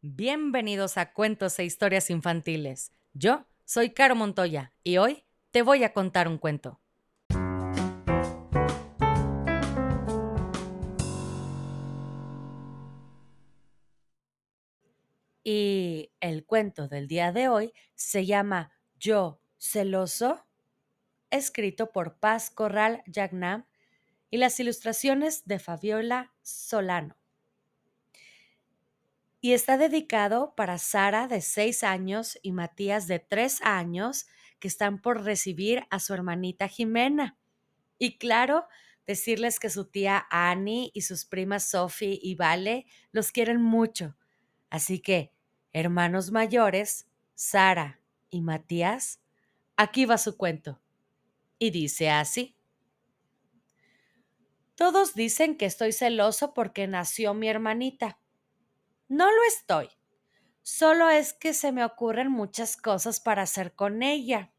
Bienvenidos a Cuentos e Historias Infantiles. Yo soy Caro Montoya y hoy te voy a contar un cuento. Y el cuento del día de hoy se llama Yo, celoso, escrito por Paz Corral Yagnam y las ilustraciones de Fabiola Solano. Y está dedicado para Sara de 6 años y Matías de 3 años que están por recibir a su hermanita Jimena. Y claro, decirles que su tía Annie y sus primas Sophie y Vale los quieren mucho. Así que, hermanos mayores, Sara y Matías, aquí va su cuento. Y dice así. Todos dicen que estoy celoso porque nació mi hermanita. No lo estoy. Solo es que se me ocurren muchas cosas para hacer con ella.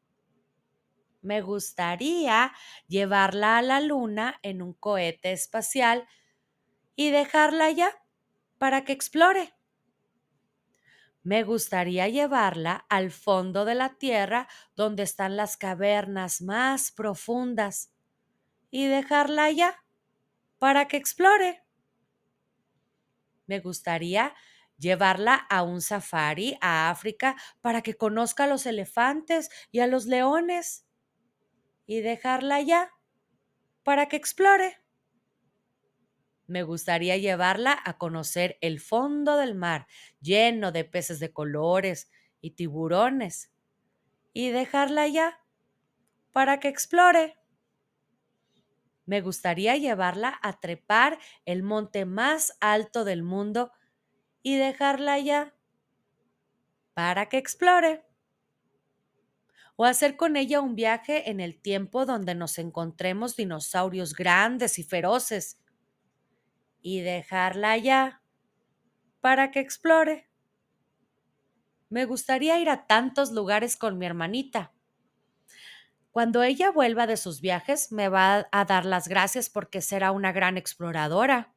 Me gustaría llevarla a la luna en un cohete espacial y dejarla allá para que explore. Me gustaría llevarla al fondo de la Tierra donde están las cavernas más profundas y dejarla allá para que explore. Me gustaría llevarla a un safari a África para que conozca a los elefantes y a los leones y dejarla allá para que explore. Me gustaría llevarla a conocer el fondo del mar lleno de peces de colores y tiburones y dejarla allá para que explore. Me gustaría llevarla a trepar el monte más alto del mundo y dejarla allá para que explore. O hacer con ella un viaje en el tiempo donde nos encontremos dinosaurios grandes y feroces y dejarla allá para que explore. Me gustaría ir a tantos lugares con mi hermanita cuando ella vuelva de sus viajes, me va a dar las gracias porque será una gran exploradora.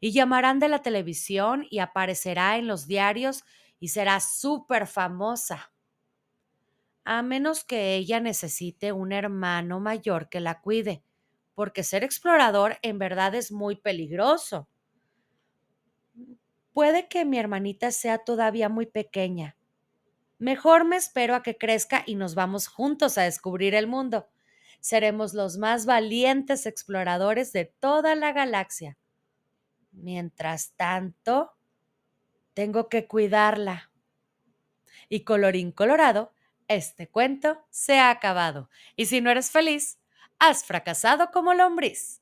Y llamarán de la televisión y aparecerá en los diarios y será súper famosa. A menos que ella necesite un hermano mayor que la cuide, porque ser explorador en verdad es muy peligroso. Puede que mi hermanita sea todavía muy pequeña Mejor me espero a que crezca y nos vamos juntos a descubrir el mundo. Seremos los más valientes exploradores de toda la galaxia. Mientras tanto, tengo que cuidarla. Y colorín colorado, este cuento se ha acabado. Y si no eres feliz, has fracasado como lombriz.